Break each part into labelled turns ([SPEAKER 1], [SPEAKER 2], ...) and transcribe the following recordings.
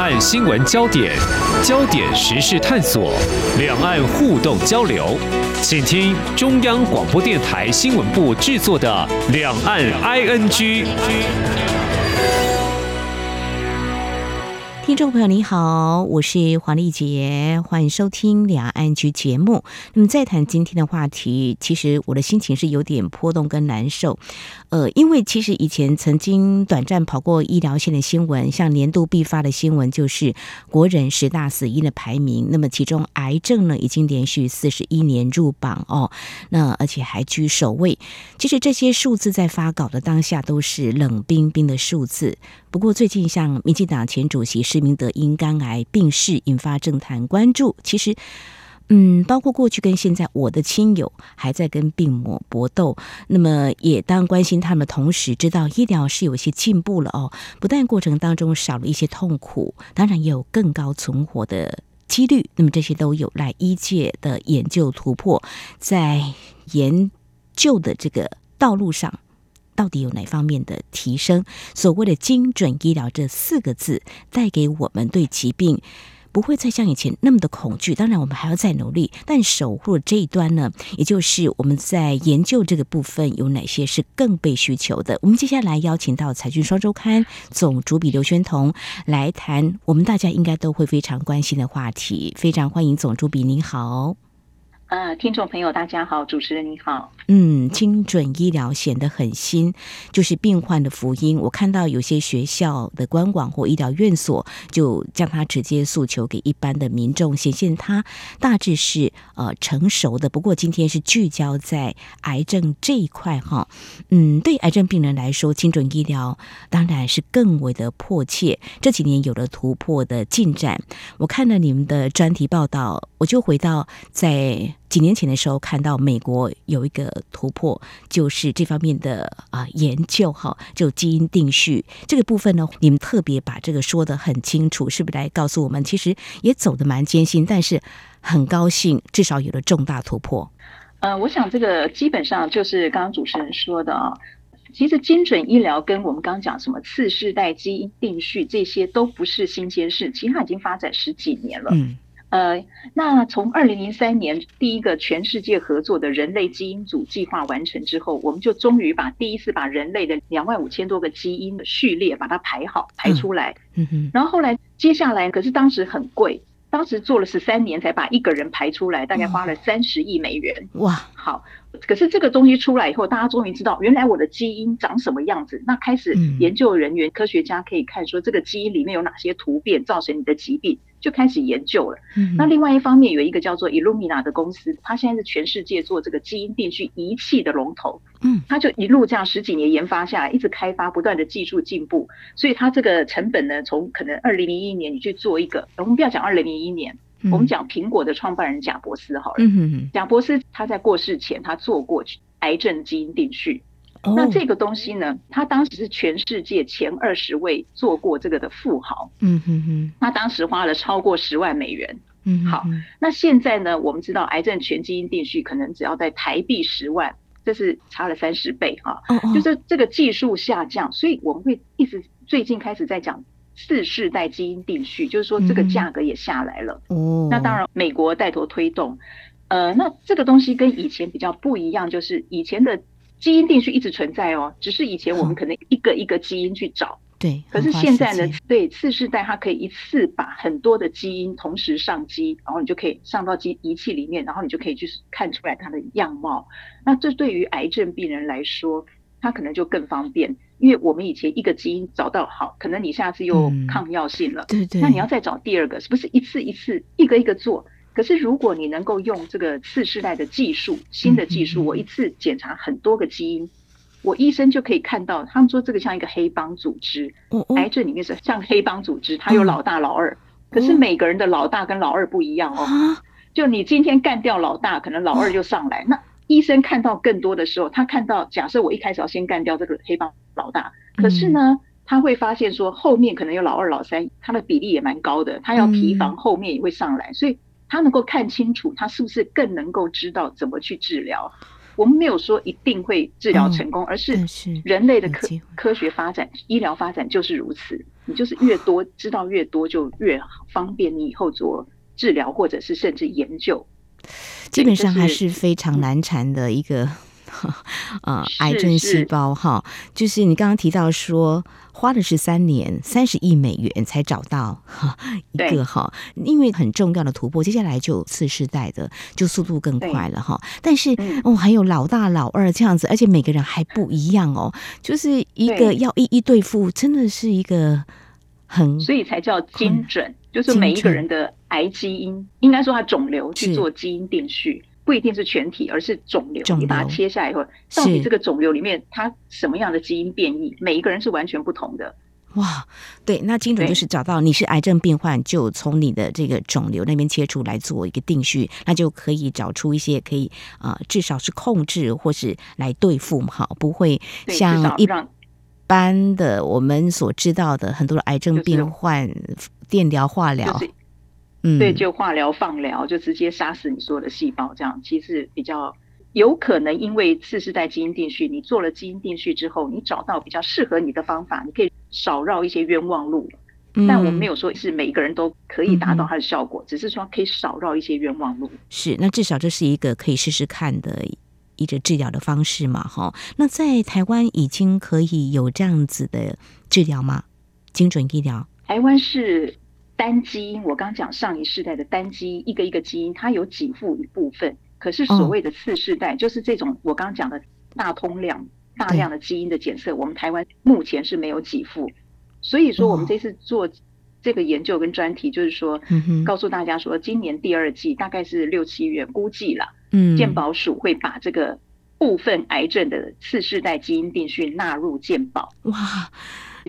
[SPEAKER 1] 岸新闻焦点，焦点时事探索，两岸互动交流，请听中央广播电台新闻部制作的《两岸 ING》。
[SPEAKER 2] 听众朋友你好，我是黄丽杰，欢迎收听两岸 ING 节目。那么再谈今天的话题，其实我的心情是有点波动跟难受。呃，因为其实以前曾经短暂跑过医疗线的新闻，像年度必发的新闻就是国人十大死因的排名。那么其中癌症呢，已经连续四十一年入榜哦，那而且还居首位。其实这些数字在发稿的当下都是冷冰冰的数字。不过最近像民进党前主席施明德因肝癌病逝，引发政坛关注。其实，嗯，包括过去跟现在，我的亲友还在跟病魔搏斗。那么也当关心他们，同时知道医疗是有些进步了哦。不但过程当中少了一些痛苦，当然也有更高存活的几率。那么这些都有赖医界的研究突破，在研究的这个道路上。到底有哪方面的提升？所谓的精准医疗这四个字，带给我们对疾病不会再像以前那么的恐惧。当然，我们还要再努力。但守护这一端呢，也就是我们在研究这个部分有哪些是更被需求的？我们接下来邀请到《财讯双周刊》总主笔刘宣彤来谈我们大家应该都会非常关心的话题。非常欢迎总主笔，您好。
[SPEAKER 3] 呃，听众朋友，大家好，主持人你好。
[SPEAKER 2] 嗯，精准医疗显得很新，就是病患的福音。我看到有些学校的官网或医疗院所就将它直接诉求给一般的民众，显现它大致是呃成熟的。不过今天是聚焦在癌症这一块哈。嗯，对癌症病人来说，精准医疗当然是更为的迫切。这几年有了突破的进展。我看了你们的专题报道，我就回到在。几年前的时候，看到美国有一个突破，就是这方面的啊研究哈，就基因定序这个部分呢，你们特别把这个说得很清楚，是不是来告诉我们，其实也走得蛮艰辛，但是很高兴，至少有了重大突破。
[SPEAKER 3] 呃，我想这个基本上就是刚刚主持人说的啊，其实精准医疗跟我们刚刚讲什么次世代基因定序这些都不是新鲜事，其实它已经发展十几年了。嗯。呃，那从二零零三年第一个全世界合作的人类基因组计划完成之后，我们就终于把第一次把人类的两万五千多个基因的序列把它排好排出来。嗯哼。然后后来接下来，可是当时很贵，当时做了十三年才把一个人排出来，大概花了三十亿美元。哇，好。可是这个东西出来以后，大家终于知道原来我的基因长什么样子。那开始研究人员、科学家可以看说这个基因里面有哪些突变造成你的疾病。就开始研究了。那另外一方面，有一个叫做 Illumina 的公司，它现在是全世界做这个基因定序仪器的龙头。嗯，它就一路这样十几年研发下来，一直开发，不断的技术进步。所以它这个成本呢，从可能二零零一年你去做一个，我们不要讲二零零一年，我们讲苹果的创办人贾伯斯好了。嗯，贾伯斯他在过世前，他做过癌症基因定序。那这个东西呢，他当时是全世界前二十位做过这个的富豪。嗯哼哼，他当时花了超过十万美元。嗯，好，那现在呢，我们知道癌症全基因定序可能只要在台币十万，这是差了三十倍哈。就是这个技术下降，所以我们会一直最近开始在讲四世代基因定序，就是说这个价格也下来了。哦，那当然美国带头推动。呃，那这个东西跟以前比较不一样，就是以前的。基因定序一直存在哦，只是以前我们可能一个一个基因去找，对。可是现在呢，对次世代它可以一次把很多的基因同时上机，然后你就可以上到机仪器里面，然后你就可以去看出来它的样貌。那这对于癌症病人来说，它可能就更方便，因为我们以前一个基因找到好，可能你下次又抗药性了，对对。那你要再找第二个，是不是一次一次一个一个做？可是，如果你能够用这个次世代的技术，新的技术，我一次检查很多个基因，我医生就可以看到。他们说这个像一个黑帮组织，癌症里面是像黑帮组织，它有老大老二。可是每个人的老大跟老二不一样哦。就你今天干掉老大，可能老二就上来。那医生看到更多的时候，他看到假设我一开始要先干掉这个黑帮老大，可是呢，他会发现说后面可能有老二、老三，他的比例也蛮高的，他要提防后面也会上来，所以。他能够看清楚，他是不是更能够知道怎么去治疗？我们没有说一定会治疗成功，
[SPEAKER 2] 嗯、
[SPEAKER 3] 而是人类的科科学发展、医疗发展就是如此。你就是越多知道越多，就越方便你以后做治疗，或者是甚至研究。
[SPEAKER 2] 基本上还是非常难缠的一个。呃，癌症细胞哈，就是你刚刚提到说，花了十三年三十亿美元才找到哈一个哈，因为很重要的突破，接下来就次世代的就速度更快了哈。但是哦，还有老大老二这样子，而且每个人还不一样哦，就是一个要一一对付，真的是一个很，
[SPEAKER 3] 所以才叫精准，就是每一个人的癌基因，应该说它肿瘤去做基因定序。不一定是全体，而是肿瘤。肿瘤你把它切下来以后，到底这个肿瘤里面它什么样的基因变异？每一个人是完全不同的。
[SPEAKER 2] 哇，对，那精准就是找到你是癌症病患，就从你的这个肿瘤那边切出来做一个定序，那就可以找出一些可以啊、呃，至少是控制或是来对付嘛，好，不会像一般的我们所知道的很多的癌症病患，电疗、化疗。
[SPEAKER 3] 就是嗯，对，就化疗、放疗，就直接杀死你所有的细胞，这样其实比较有可能，因为次世代基因定序，你做了基因定序之后，你找到比较适合你的方法，你可以少绕一些冤枉路。嗯、但我们没有说是每一个人都可以达到它的效果，嗯、只是说可以少绕一些冤枉路。
[SPEAKER 2] 是，那至少这是一个可以试试看的一个治疗的方式嘛？哈，那在台湾已经可以有这样子的治疗吗？精准医疗，
[SPEAKER 3] 台湾是。单基因，我刚讲上一世代的单基因，一个一个基因，它有给付一部分。可是所谓的次世代，就是这种我刚讲的大通量、大量的基因的检测，我们台湾目前是没有给付。所以说，我们这次做这个研究跟专题，就是说，告诉大家说，今年第二季大概是六七月，估计了，嗯，健保署会把这个部分癌症的次世代基因定序纳入健保。哇，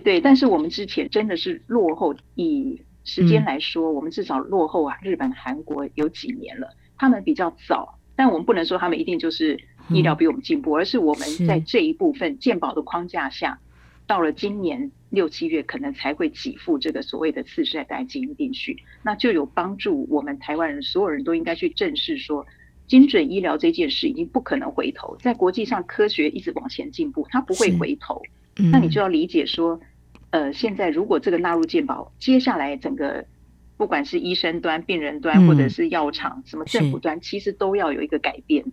[SPEAKER 3] 对，但是我们之前真的是落后以。时间来说，我们至少落后啊，日本、韩国有几年了。他们比较早，但我们不能说他们一定就是医疗比我们进步，而是我们在这一部分健保的框架下，到了今年六七月，可能才会给付这个所谓的次世代基因定序，那就有帮助我们台湾人，所有人都应该去正视说，精准医疗这件事已经不可能回头，在国际上科学一直往前进步，它不会回头。那你就要理解说。呃，现在如果这个纳入健保，接下来整个不管是医生端、病人端，或者是药厂、嗯、什么政府端，其实都要有一个改变。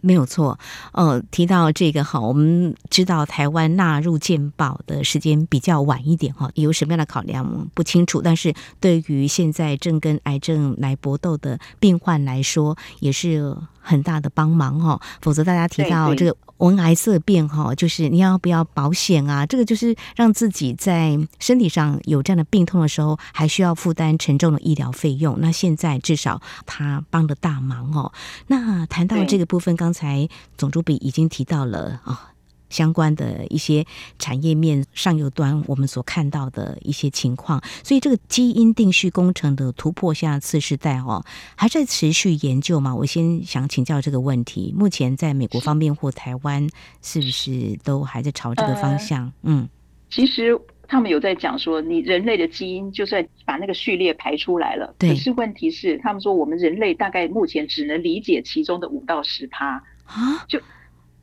[SPEAKER 2] 没有错，呃，提到这个哈，我们知道台湾纳入健保的时间比较晚一点哈，有什么样的考量不清楚，但是对于现在正跟癌症来搏斗的病患来说，也是很大的帮忙哈。否则大家提到这个闻癌色变哈，就是你要不要保险啊？这个就是让自己在身体上有这样的病痛的时候，还需要负担沉重的医疗费用。那现在至少他帮了大忙哦。那谈到这个部分，刚刚才总主笔已经提到了啊，相关的一些产业面上游端我们所看到的一些情况，所以这个基因定序工程的突破，下次世代哦，还在持续研究吗？我先想请教这个问题。目前在美国方面或台湾，是不是都还在朝这个方向？嗯，
[SPEAKER 3] 其实。他们有在讲说，你人类的基因就算把那个序列排出来了，对，可是问题是，他们说我们人类大概目前只能理解其中的五到十趴啊。就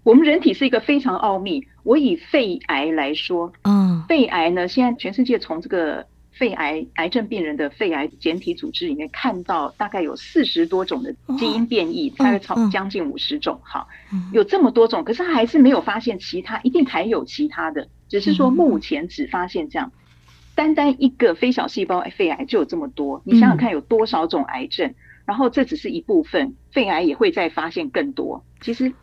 [SPEAKER 3] 我们人体是一个非常奥秘。我以肺癌来说，嗯，肺癌呢，现在全世界从这个肺癌癌症病人的肺癌简体组织里面看到，大概有四十多种的基因变异，大概超将近五十种。好，有这么多种，可是还是没有发现其他，一定还有其他的。只是说目前只发现这样，单单一个非小细胞肺癌就有这么多，你想想看有多少种癌症？然后这只是一部分，肺癌也会再发现更多。其实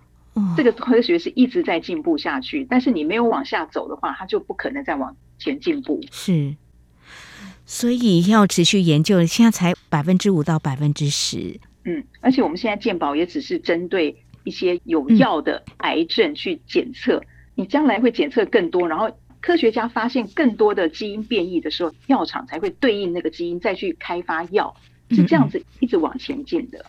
[SPEAKER 3] 这个科学是一直在进步下去，但是你没有往下走的话，它就不可能再往前进步。
[SPEAKER 2] 是，所以要持续研究，现在才百分之五到百分之十。
[SPEAKER 3] 嗯，而且我们现在健保也只是针对一些有药的癌症去检测。你将来会检测更多，然后科学家发现更多的基因变异的时候，药厂才会对应那个基因再去开发药，是这样子一直往前进的。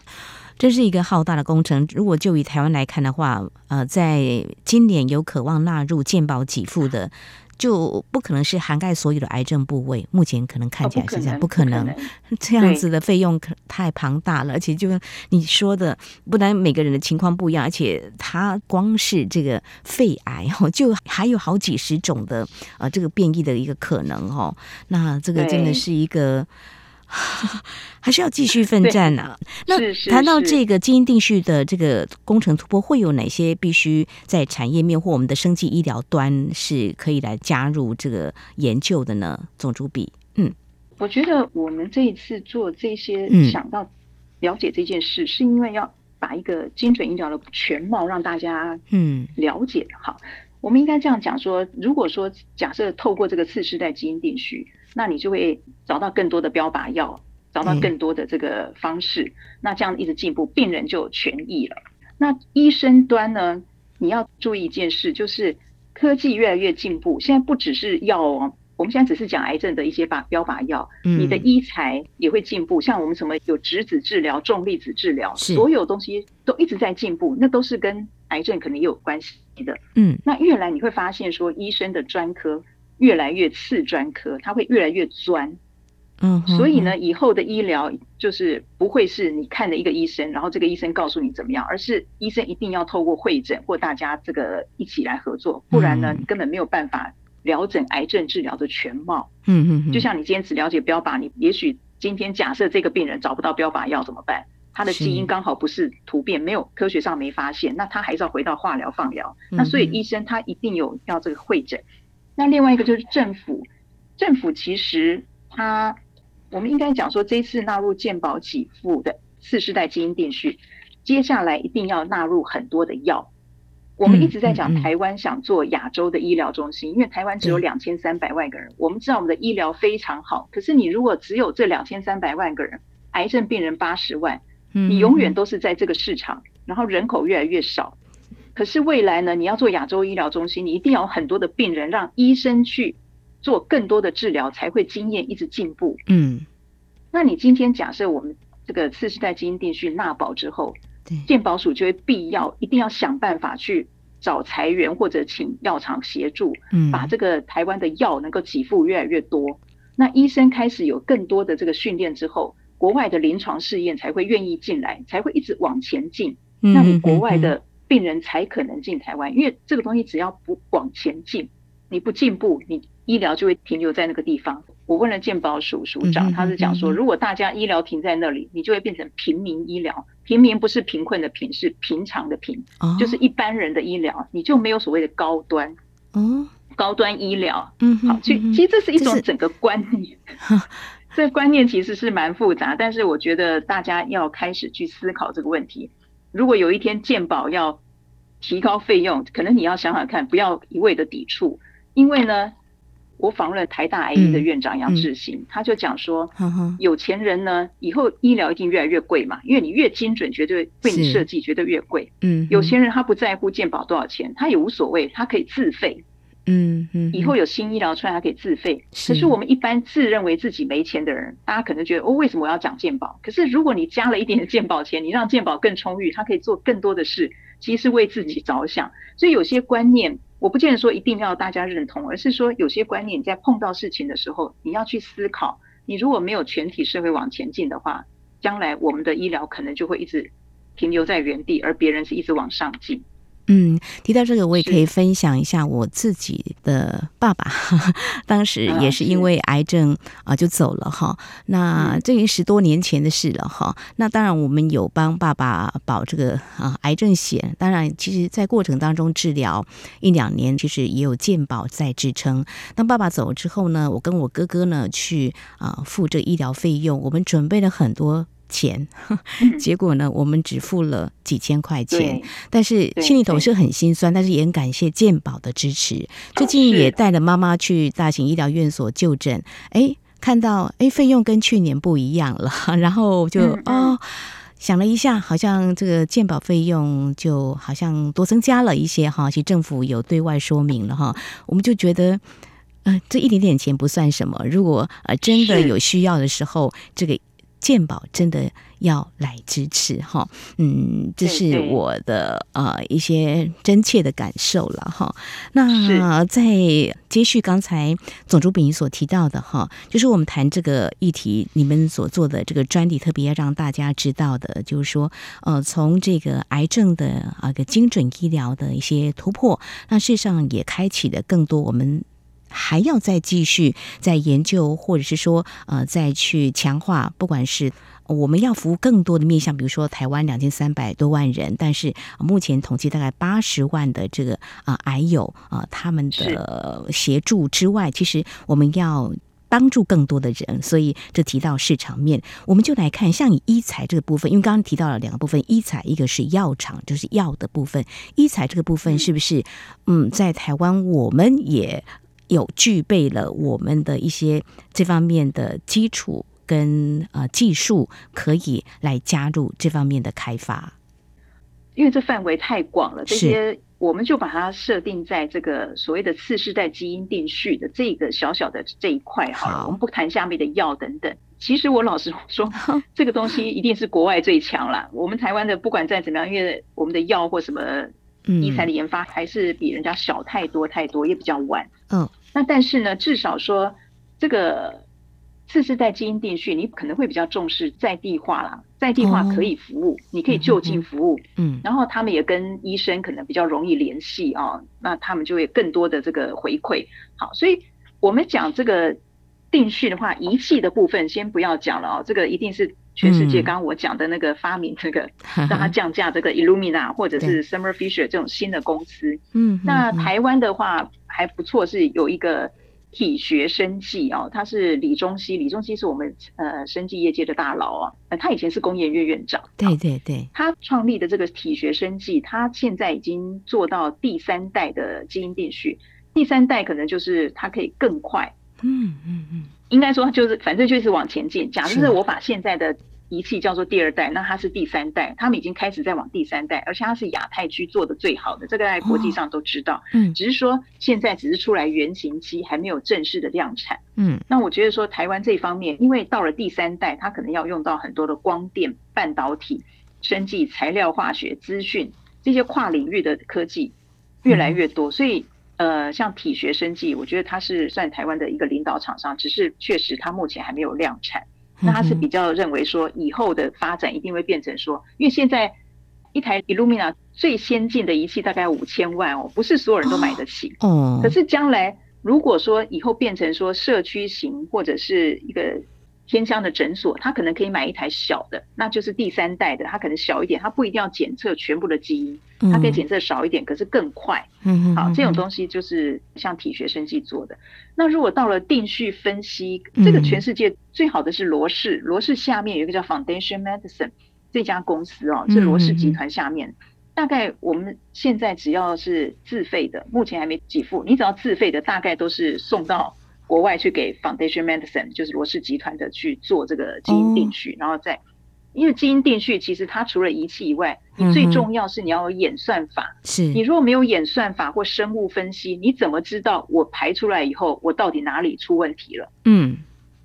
[SPEAKER 2] 这是一个浩大的工程。如果就以台湾来看的话，呃，在今年有渴望纳入健保给付的就不可能是涵盖所有的癌症部位。目前可能看起来是这样，不可能，
[SPEAKER 3] 不可能
[SPEAKER 2] 这样子的费用可太庞大了，而且就你说的，不但每个人的情况不一样，而且它光是这个肺癌哦，就还有好几十种的呃这个变异的一个可能哦。那这个真的是一个。还是要继续奋战呢、啊。那谈到这个基因定序的这个工程突破，会有哪些必须在产业面或我们的生技医疗端是可以来加入这个研究的呢？总主笔，嗯，
[SPEAKER 3] 我觉得我们这一次做这些，想到了解这件事，是因为要把一个精准医疗的全貌让大家嗯了解。好，我们应该这样讲说，如果说假设透过这个次世代基因定序。那你就会找到更多的标靶药，找到更多的这个方式，嗯、那这样一直进步，病人就痊愈了。那医生端呢，你要注意一件事，就是科技越来越进步，现在不只是药哦，我们现在只是讲癌症的一些靶标靶药，嗯、你的医材也会进步，像我们什么有质子治疗、重粒子治疗，所有东西都一直在进步，那都是跟癌症可能也有关系的。嗯，那越来你会发现说，医生的专科。越来越次专科，它会越来越专，嗯，所以呢，以后的医疗就是不会是你看了一个医生，然后这个医生告诉你怎么样，而是医生一定要透过会诊或大家这个一起来合作，不然呢，你根本没有办法了诊癌症治疗的全貌。嗯嗯，就像你今天只了解标靶，你也许今天假设这个病人找不到标靶药怎么办？他的基因刚好不是突变，没有科学上没发现，那他还是要回到化疗放疗。那所以医生他一定有要这个会诊。那另外一个就是政府，政府其实它，我们应该讲说，这次纳入健保给付的次世代基因定序，接下来一定要纳入很多的药。我们一直在讲台湾想做亚洲的医疗中心，因为台湾只有两千三百万个人，我们知道我们的医疗非常好，可是你如果只有这两千三百万个人，癌症病人八十万，你永远都是在这个市场，然后人口越来越少。可是未来呢？你要做亚洲医疗中心，你一定要有很多的病人，让医生去做更多的治疗，才会经验一直进步。嗯，那你今天假设我们这个次世代基因定序纳保之后，对，健保署就会必要一定要想办法去找财源或者请药厂协助，嗯，把这个台湾的药能够给付越来越多。那医生开始有更多的这个训练之后，国外的临床试验才会愿意进来，才会一直往前进。那你国外的。病人才可能进台湾，因为这个东西只要不往前进，你不进步，你医疗就会停留在那个地方。我问了健保署署长，他是讲说，如果大家医疗停在那里，你就会变成平民医疗。平民不是贫困的贫，是平常的平，就是一般人的医疗，你就没有所谓的高端。哦，高端医疗。嗯，好，其其实这是一种整个观念，这观念其实是蛮复杂，但是我觉得大家要开始去思考这个问题。如果有一天健保要提高费用，可能你要想想看，不要一味的抵触。因为呢，我访问了台大癌医的院长杨志新，嗯嗯、他就讲说，有钱人呢，以后医疗一定越来越贵嘛，因为你越精准，绝对为你设计，绝对越贵。嗯，有钱人他不在乎健保多少钱，他也无所谓，他可以自费。嗯嗯，以后有新医疗出来，他可以自费。可是我们一般自认为自己没钱的人，大家可能觉得哦，为什么我要讲健保？可是如果你加了一点点健保钱，你让健保更充裕，他可以做更多的事，其实是为自己着想。所以有些观念，我不见得说一定要大家认同，而是说有些观念你在碰到事情的时候，你要去思考。你如果没有全体社会往前进的话，将来我们的医疗可能就会一直停留在原地，而别人是一直往上进。
[SPEAKER 2] 嗯，提到这个，我也可以分享一下我自己的爸爸，是 当时也是因为癌症啊就走了哈。那这已经十多年前的事了哈。那当然我们有帮爸爸保这个啊癌症险，当然其实在过程当中治疗一两年，其实也有健保在支撑。当爸爸走了之后呢，我跟我哥哥呢去啊付这医疗费用，我们准备了很多。钱，结果呢，我们只付了几千块钱，但是心里头是很心酸，但是也很感谢健保的支持。最近也带了妈妈去大型医疗院所就诊，哎，看到哎费用跟去年不一样了，然后就哦想了一下，好像这个健保费用就好像多增加了一些哈，其实政府有对外说明了哈，我们就觉得嗯、呃，这一点点钱不算什么，如果呃真的有需要的时候，是这个。健保真的要来支持哈。嗯，这是我的呃一些真切的感受了哈。那在接续刚才总主笔所提到的哈，就是我们谈这个议题，你们所做的这个专题，特别要让大家知道的，就是说呃，从这个癌症的啊个精准医疗的一些突破，那事实上也开启了更多我们。还要再继续再研究，或者是说，呃，再去强化，不管是我们要服务更多的面向，比如说台湾两千三百多万人，但是目前统计大概八十万的这个啊癌友啊，他们的协助之外，其实我们要帮助更多的人，所以这提到市场面，我们就来看，像以医材这个部分，因为刚刚提到了两个部分，医材一个是药厂，就是药的部分，医材这个部分是不是嗯，在台湾我们也。有具备了我们的一些这方面的基础跟呃技术，可以来加入这方面的开发。
[SPEAKER 3] 因为这范围太广了，这些我们就把它设定在这个所谓的次世代基因定序的这个小小的这一块好了。好，我们不谈下面的药等等。其实我老实说，这个东西一定是国外最强了。我们台湾的不管再怎么样，因为我们的药或什么医材的研发还是比人家小太多太多，也比较晚。嗯。那但是呢，至少说这个次世代基因定序，你可能会比较重视在地化啦，在地化可以服务，哦、你可以就近服务，嗯，然后他们也跟医生可能比较容易联系啊，那他们就会更多的这个回馈。好，所以我们讲这个定序的话，仪器的部分先不要讲了哦，这个一定是全世界刚刚我讲的那个发明这个、嗯、让它降价这个 Illumina 或者是 Summer Fisher 这种新的公司，嗯，那台湾的话。还不错，是有一个体学生技哦，他是李中熙，李中熙是我们呃生技业界的大佬啊，呃，他以前是工研院院长，
[SPEAKER 2] 对对对，
[SPEAKER 3] 他创立的这个体学生技，他现在已经做到第三代的基因定序，第三代可能就是它可以更快，嗯嗯嗯，应该说就是反正就是往前进，假设是我把现在的。仪器叫做第二代，那它是第三代，他们已经开始在往第三代，而且它是亚太区做的最好的，这个在国际上都知道。哦、嗯，只是说现在只是出来原型机，还没有正式的量产。嗯，那我觉得说台湾这方面，因为到了第三代，它可能要用到很多的光电、半导体、生技、材料、化学、资讯这些跨领域的科技越来越多，嗯、所以呃，像体学生技，我觉得它是算台湾的一个领导厂商，只是确实它目前还没有量产。那他是比较认为说，以后的发展一定会变成说，因为现在一台 Illumina 最先进的仪器大概五千万哦，不是所有人都买得起。哦。可是将来如果说以后变成说社区型或者是一个。偏乡的诊所，他可能可以买一台小的，那就是第三代的，它可能小一点，它不一定要检测全部的基因，它可以检测少一点，可是更快。嗯，好，这种东西就是像体学生技做的。那如果到了定序分析，这个全世界最好的是罗氏，罗氏下面有一个叫 Foundation Medicine 这家公司哦，是罗氏集团下面。大概我们现在只要是自费的，目前还没给付，你只要自费的，大概都是送到。国外去给 Foundation Medicine，就是罗氏集团的去做这个基因定序，哦、然后再，因为基因定序其实它除了仪器以外，你最重要是你要有演算法。是你如果没有演算法或生物分析，你怎么知道我排出来以后我到底哪里出问题了？嗯，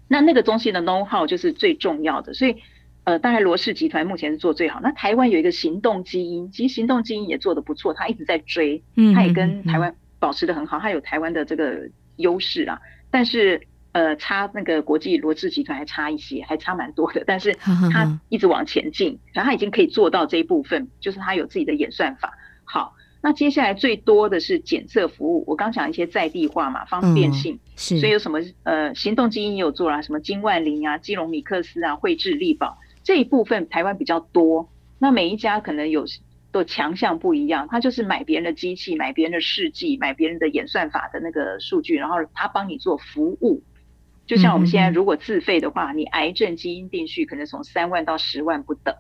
[SPEAKER 3] 那那个东西的 know how 就是最重要的。所以，呃，大概罗氏集团目前是做最好。那台湾有一个行动基因，其实行动基因也做得不错，它一直在追，它也跟台湾保持得很好，它有台湾的这个优势啊。但是，呃，差那个国际罗氏集团还差一些，还差蛮多的。但是他一直往前进，然后他已经可以做到这一部分，就是他有自己的演算法。好，那接下来最多的是检测服务。我刚讲一些在地化嘛，方便性，嗯、是，所以有什么呃，行动基因也有做啦，什么金万林啊、基隆米克斯啊、惠智力宝这一部分台湾比较多。那每一家可能有。都强项不一样，他就是买别人的机器，买别人的试剂，买别人的演算法的那个数据，然后他帮你做服务。就像我们现在如果自费的话，你癌症基因定序可能从三万到十万不等。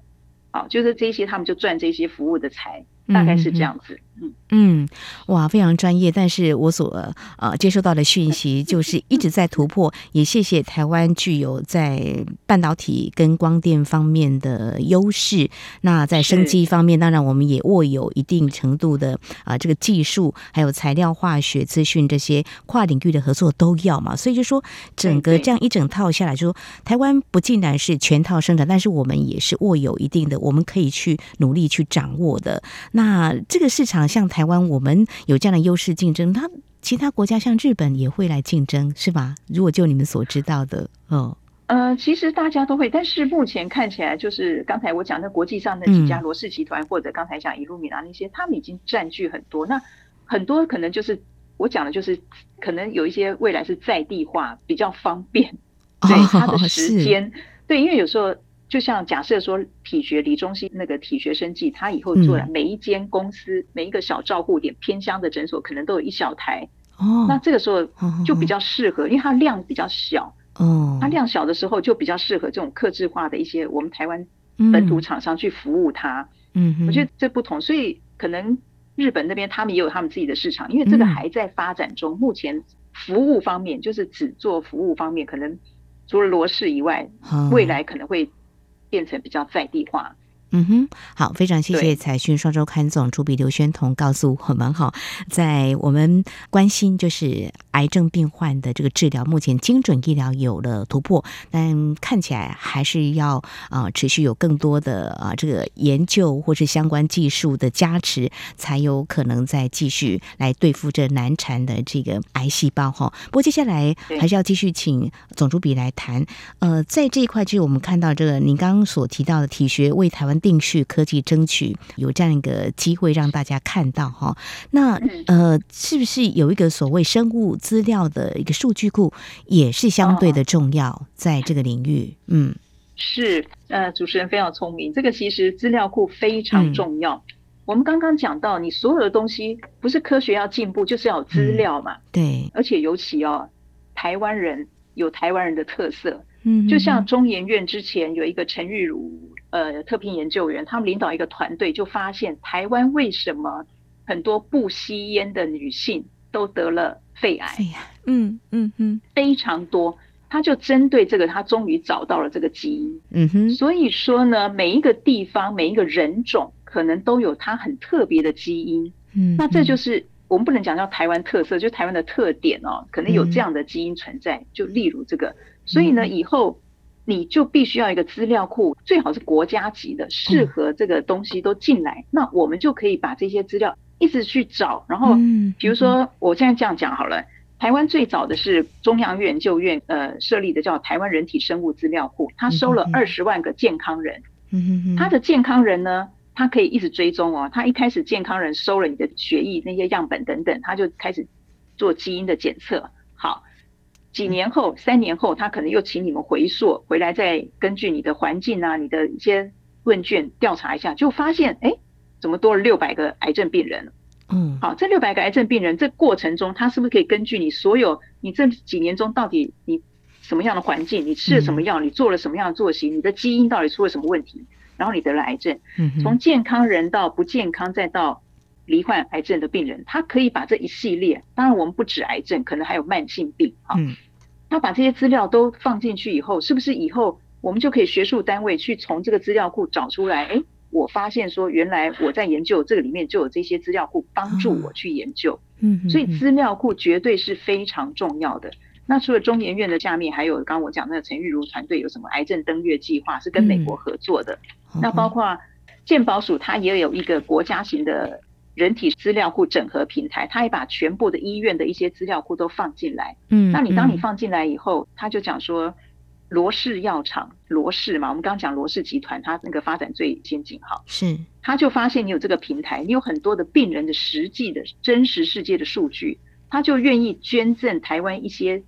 [SPEAKER 3] 好，就是这些他们就赚这些服务的财。大概是这样子。
[SPEAKER 2] 嗯嗯，哇，非常专业。但是我所呃接收到的讯息就是一直在突破。也谢谢台湾具有在半导体跟光电方面的优势。那在生机方面，当然我们也握有一定程度的啊、呃、这个技术，还有材料、化学、资讯这些跨领域的合作都要嘛。所以就说整个这样一整套下来，就说台湾不尽然是全套生产，但是我们也是握有一定的，我们可以去努力去掌握的。那这个市场。像台湾，我们有这样的优势竞争，他其他国家像日本也会来竞争，是吧？如果就你们所知道的，哦，
[SPEAKER 3] 呃，其实大家都会，但是目前看起来，就是刚才我讲的国际上那几家罗氏集团，嗯、或者刚才讲伊路米娜那些，他们已经占据很多。那很多可能就是我讲的，就是可能有一些未来是在地化比较方便，对它的时间，哦、对，因为有时候。就像假设说体学李中心那个体学生技，他以后做了每一间公司、嗯、每一个小照护点偏乡的诊所，可能都有一小台。哦，那这个时候就比较适合，哦、因为它量比较小。哦，它量小的时候就比较适合这种客制化的一些我们台湾本土厂商去服务它。嗯，我觉得这不同，所以可能日本那边他们也有他们自己的市场，因为这个还在发展中。嗯、目前服务方面就是只做服务方面，可能除了罗氏以外，哦、未来可能会。变成比较在地化。
[SPEAKER 2] 嗯哼，好，非常谢谢《财讯双周刊》总主笔刘宣彤告诉我们哈，在我们关心就是癌症病患的这个治疗，目前精准医疗有了突破，但看起来还是要啊、呃、持续有更多的啊、呃、这个研究或是相关技术的加持，才有可能再继续来对付这难缠的这个癌细胞哈。不过接下来还是要继续请总主笔来谈，呃，在这一块就是我们看到这个您刚刚所提到的体学为台湾。定序科技争取有这样一个机会让大家看到哈，那呃，是不是有一个所谓生物资料的一个数据库也是相对的重要，在这个领域？嗯，
[SPEAKER 3] 是呃，主持人非常聪明，这个其实资料库非常重要。嗯、我们刚刚讲到，你所有的东西不是科学要进步，就是要有资料嘛。
[SPEAKER 2] 嗯、对，
[SPEAKER 3] 而且尤其哦，台湾人有台湾人的特色，嗯，就像中研院之前有一个陈玉如。呃，特聘研究员，他们领导一个团队，就发现台湾为什么很多不吸烟的女性都得了肺癌？肺癌，嗯嗯嗯，非常多。他就针对这个，他终于找到了这个基因。嗯哼，所以说呢，每一个地方、每一个人种，可能都有它很特别的基因。嗯，那这就是我们不能讲叫台湾特色，就台湾的特点哦，可能有这样的基因存在。就例如这个，所以呢，以后。你就必须要一个资料库，最好是国家级的，适合这个东西都进来，嗯、那我们就可以把这些资料一直去找。然后，比如说我现在这样讲好了，嗯、台湾最早的是中央研究院呃设立的叫台湾人体生物资料库，他收了二十万个健康人，嗯，他的健康人呢，他可以一直追踪哦。他一开始健康人收了你的血液那些样本等等，他就开始做基因的检测。好。几年后，三年后，他可能又请你们回溯回来，再根据你的环境啊，你的一些问卷调查一下，就发现，哎，怎么多了六百个癌症病人？嗯，好，这六百个癌症病人，这过程中，他是不是可以根据你所有你这几年中到底你什么样的环境，你吃了什么药，你做了什么样的作息，你的基因到底出了什么问题，然后你得了癌症？嗯，从健康人到不健康，再到罹患癌症的病人，他可以把这一系列，当然我们不止癌症，可能还有慢性病，哈。嗯他把这些资料都放进去以后，是不是以后我们就可以学术单位去从这个资料库找出来？哎，我发现说原来我在研究这个里面就有这些资料库帮助我去研究。嗯，所以资料库绝对是非常重要的。那除了中研院的下面，还有刚刚我讲那个陈玉如团队有什么癌症登月计划，是跟美国合作的。那包括健保署，它也有一个国家型的。人体资料库整合平台，他也把全部的医院的一些资料库都放进来。嗯，那你当你放进来以后，他就讲说，罗氏药厂，罗氏嘛，我们刚刚讲罗氏集团，它那个发展最先进哈。是，他就发现你有这个平台，你有很多的病人的实际的真实世界的数据，他就愿意捐赠台湾一些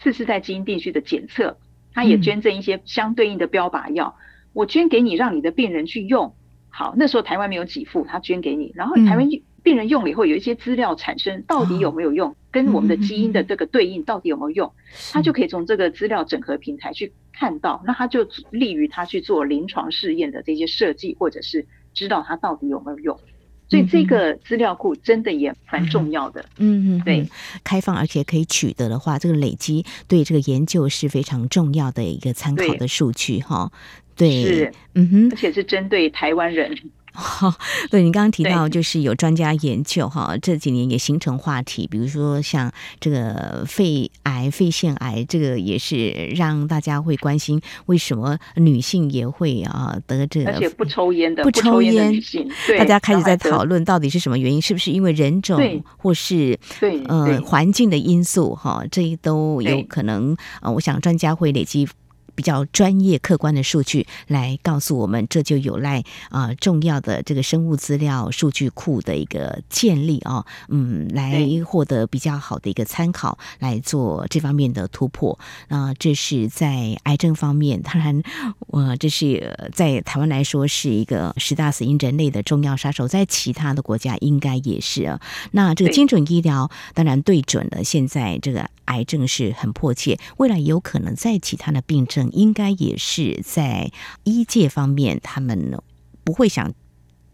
[SPEAKER 3] 次世代基因定序的检测，他也捐赠一些相对应的标靶药，我捐给你，让你的病人去用。好，那时候台湾没有给付，他捐给你，然后台湾病人用了以后，有一些资料产生，到底有没有用，跟我们的基因的这个对应到底有没有用，他就可以从这个资料整合平台去看到，那他就利于他去做临床试验的这些设计，或者是知道他到底有没有用。所以这个资料库真的也蛮重要的。
[SPEAKER 2] 嗯嗯，
[SPEAKER 3] 对，
[SPEAKER 2] 开放而且可以取得的话，这个累积对这个研究是非常重要的一个参考的数据哈。对，
[SPEAKER 3] 是，
[SPEAKER 2] 嗯哼，
[SPEAKER 3] 而且是针对台湾人。
[SPEAKER 2] 哈，对，你刚刚提到就是有专家研究哈，这几年也形成话题，比如说像这个肺癌、肺腺癌，这个也是让大家会关心，为什么女性也会啊得这个？
[SPEAKER 3] 而且不抽烟的，
[SPEAKER 2] 不抽烟
[SPEAKER 3] 女性，
[SPEAKER 2] 大家开始在讨论到底是什么原因，是不是因为人种或是
[SPEAKER 3] 对
[SPEAKER 2] 呃环境的因素哈？这都有可能啊。我想专家会累积。比较专业、客观的数据来告诉我们，这就有赖啊、呃、重要的这个生物资料数据库的一个建立啊、哦，嗯，来获得比较好的一个参考，来做这方面的突破。那、呃、这是在癌症方面，当然，我、呃、这是在台湾来说是一个十大死因人类的重要杀手，在其他的国家应该也是啊。那这个精准医疗当然对准了现在这个癌症是很迫切，未来有可能在其他的病症。应该也是在医界方面，他们不会想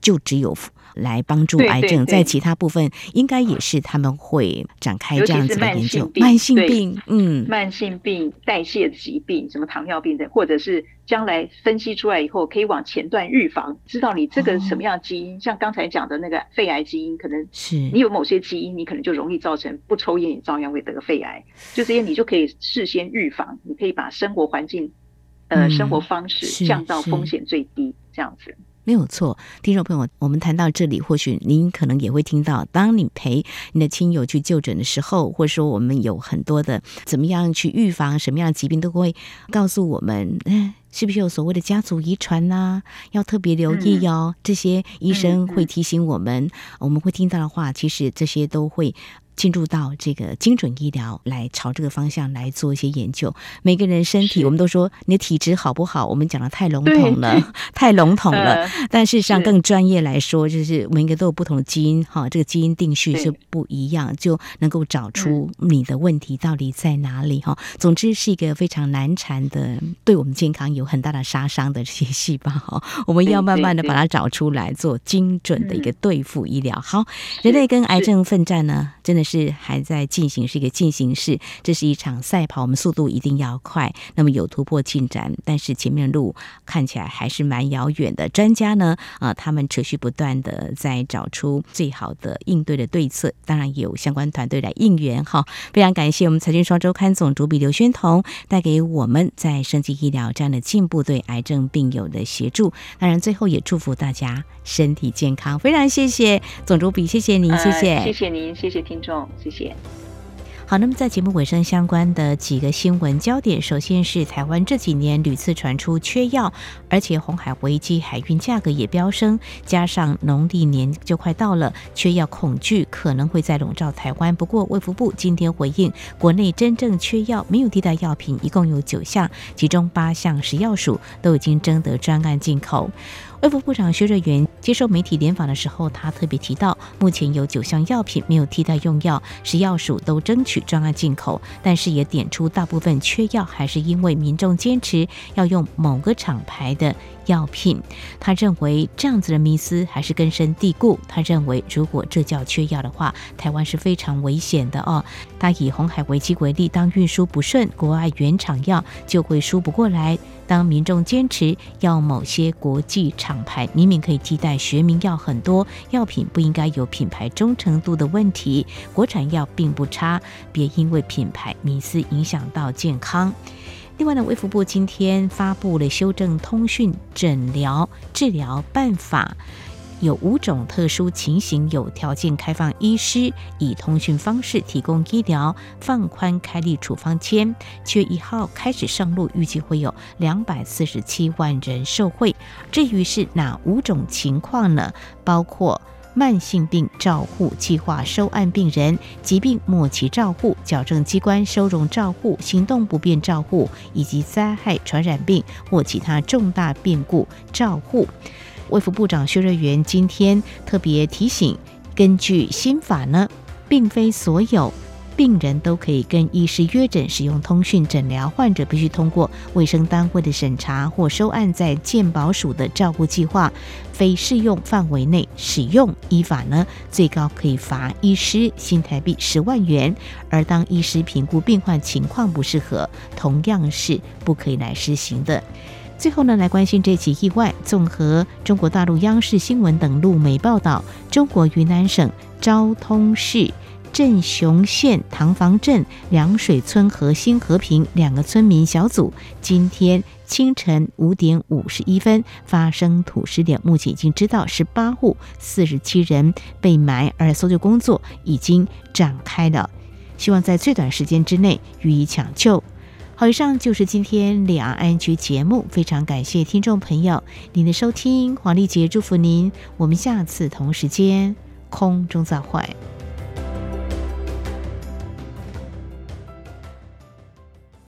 [SPEAKER 2] 就只有来帮助癌症，在其他部分应该也是他们会展开这样子的研究。慢性病，嗯，
[SPEAKER 3] 慢性病、代谢疾病，什么糖尿病的，或者是将来分析出来以后，可以往前段预防，知道你这个什么样的基因，像刚才讲的那个肺癌基因，可能是。你有某些基因，你可能就容易造成不抽烟也照样会得肺癌，就这些你就可以事先预防，你可以把生活环境。呃，生活方式降到风险最低，这样子
[SPEAKER 2] 没有错。听众朋友，我们谈到这里，或许您可能也会听到，当你陪你的亲友去就诊的时候，或者说我们有很多的怎么样去预防什么样的疾病，都会告诉我们，是不是有所谓的家族遗传呐？要特别留意哟。这些医生会提醒我们，我们会听到的话，其实这些都会。进入到这个精准医疗，来朝这个方向来做一些研究。每个人身体，我们都说你的体质好不好？我们讲的太笼统了，太笼统了。呃、但事实上，更专业来说，就是每个都有不同的基因，哈，这个基因定序是不一样，就能够找出你的问题到底在哪里，哈。总之是一个非常难缠的，对我们健康有很大的杀伤的这些细胞，哈，我们要慢慢的把它找出来，做精准的一个对付医疗。好，人类跟癌症奋战呢，真的是。是还在进行，是一个进行式，这是一场赛跑，我们速度一定要快。那么有突破进展，但是前面的路看起来还是蛮遥远的。专家呢，啊、他们持续不断的在找出最好的应对的对策，当然有相关团队来应援。哈，非常感谢我们财经双周刊总主笔刘轩彤带给我们在生技医疗这样的进步对癌症病友的协助。当然，最后也祝福大家身体健康。非常谢谢总主笔，谢谢您，谢谢，
[SPEAKER 3] 谢谢您，谢谢听众。谢谢。
[SPEAKER 2] 好，那么在节目尾声，相关的几个新闻焦点，首先是台湾这几年屡次传出缺药，而且红海危机，海运价格也飙升，加上农历年就快到了，缺药恐惧可能会再笼罩台湾。不过卫福部今天回应，国内真正缺药没有替代药品，一共有九项，其中八项食药署都已经征得专案进口。卫副部长薛瑞元接受媒体联访的时候，他特别提到，目前有九项药品没有替代用药，食药署都争取专案进口，但是也点出大部分缺药还是因为民众坚持要用某个厂牌的药品。他认为这样子的迷思还是根深蒂固。他认为如果这叫缺药的话，台湾是非常危险的哦。他以红海危机为例，当运输不顺，国外原厂药就会输不过来。当民众坚持要某些国际厂牌，明明可以替代学名药很多，药品不应该有品牌忠诚度的问题。国产药并不差，别因为品牌迷思影响到健康。另外呢，卫福部今天发布了修正通讯诊疗治疗办法。有五种特殊情形，有条件开放医师以通讯方式提供医疗，放宽开立处方签。七月一号开始上路，预计会有两百四十七万人受惠。至于是哪五种情况呢？包括慢性病照护计划收案病人、疾病末期照护、矫正机关收容照护、行动不便照护，以及灾害传染病或其他重大变故照护。卫福部长薛瑞元今天特别提醒，根据新法呢，并非所有病人都可以跟医师约诊使用通讯诊疗，患者必须通过卫生单位的审查或收案在健保署的照顾计划，非适用范围内使用，依法呢最高可以罚医师新台币十万元。而当医师评估病患情况不适合，同样是不可以来施行的。最后呢，来关心这起意外。综合中国大陆央视新闻等陆媒报道，中国云南省昭通市镇雄县塘房镇凉水村和新和平两个村民小组，今天清晨五点五十一分发生土石流，目前已经知道十八户四十七人被埋，而搜救工作已经展开了，希望在最短时间之内予以抢救。好，以上就是今天两岸 ING 节目，非常感谢听众朋友您的收听，黄丽杰祝福您，我们下次同时间空中再会。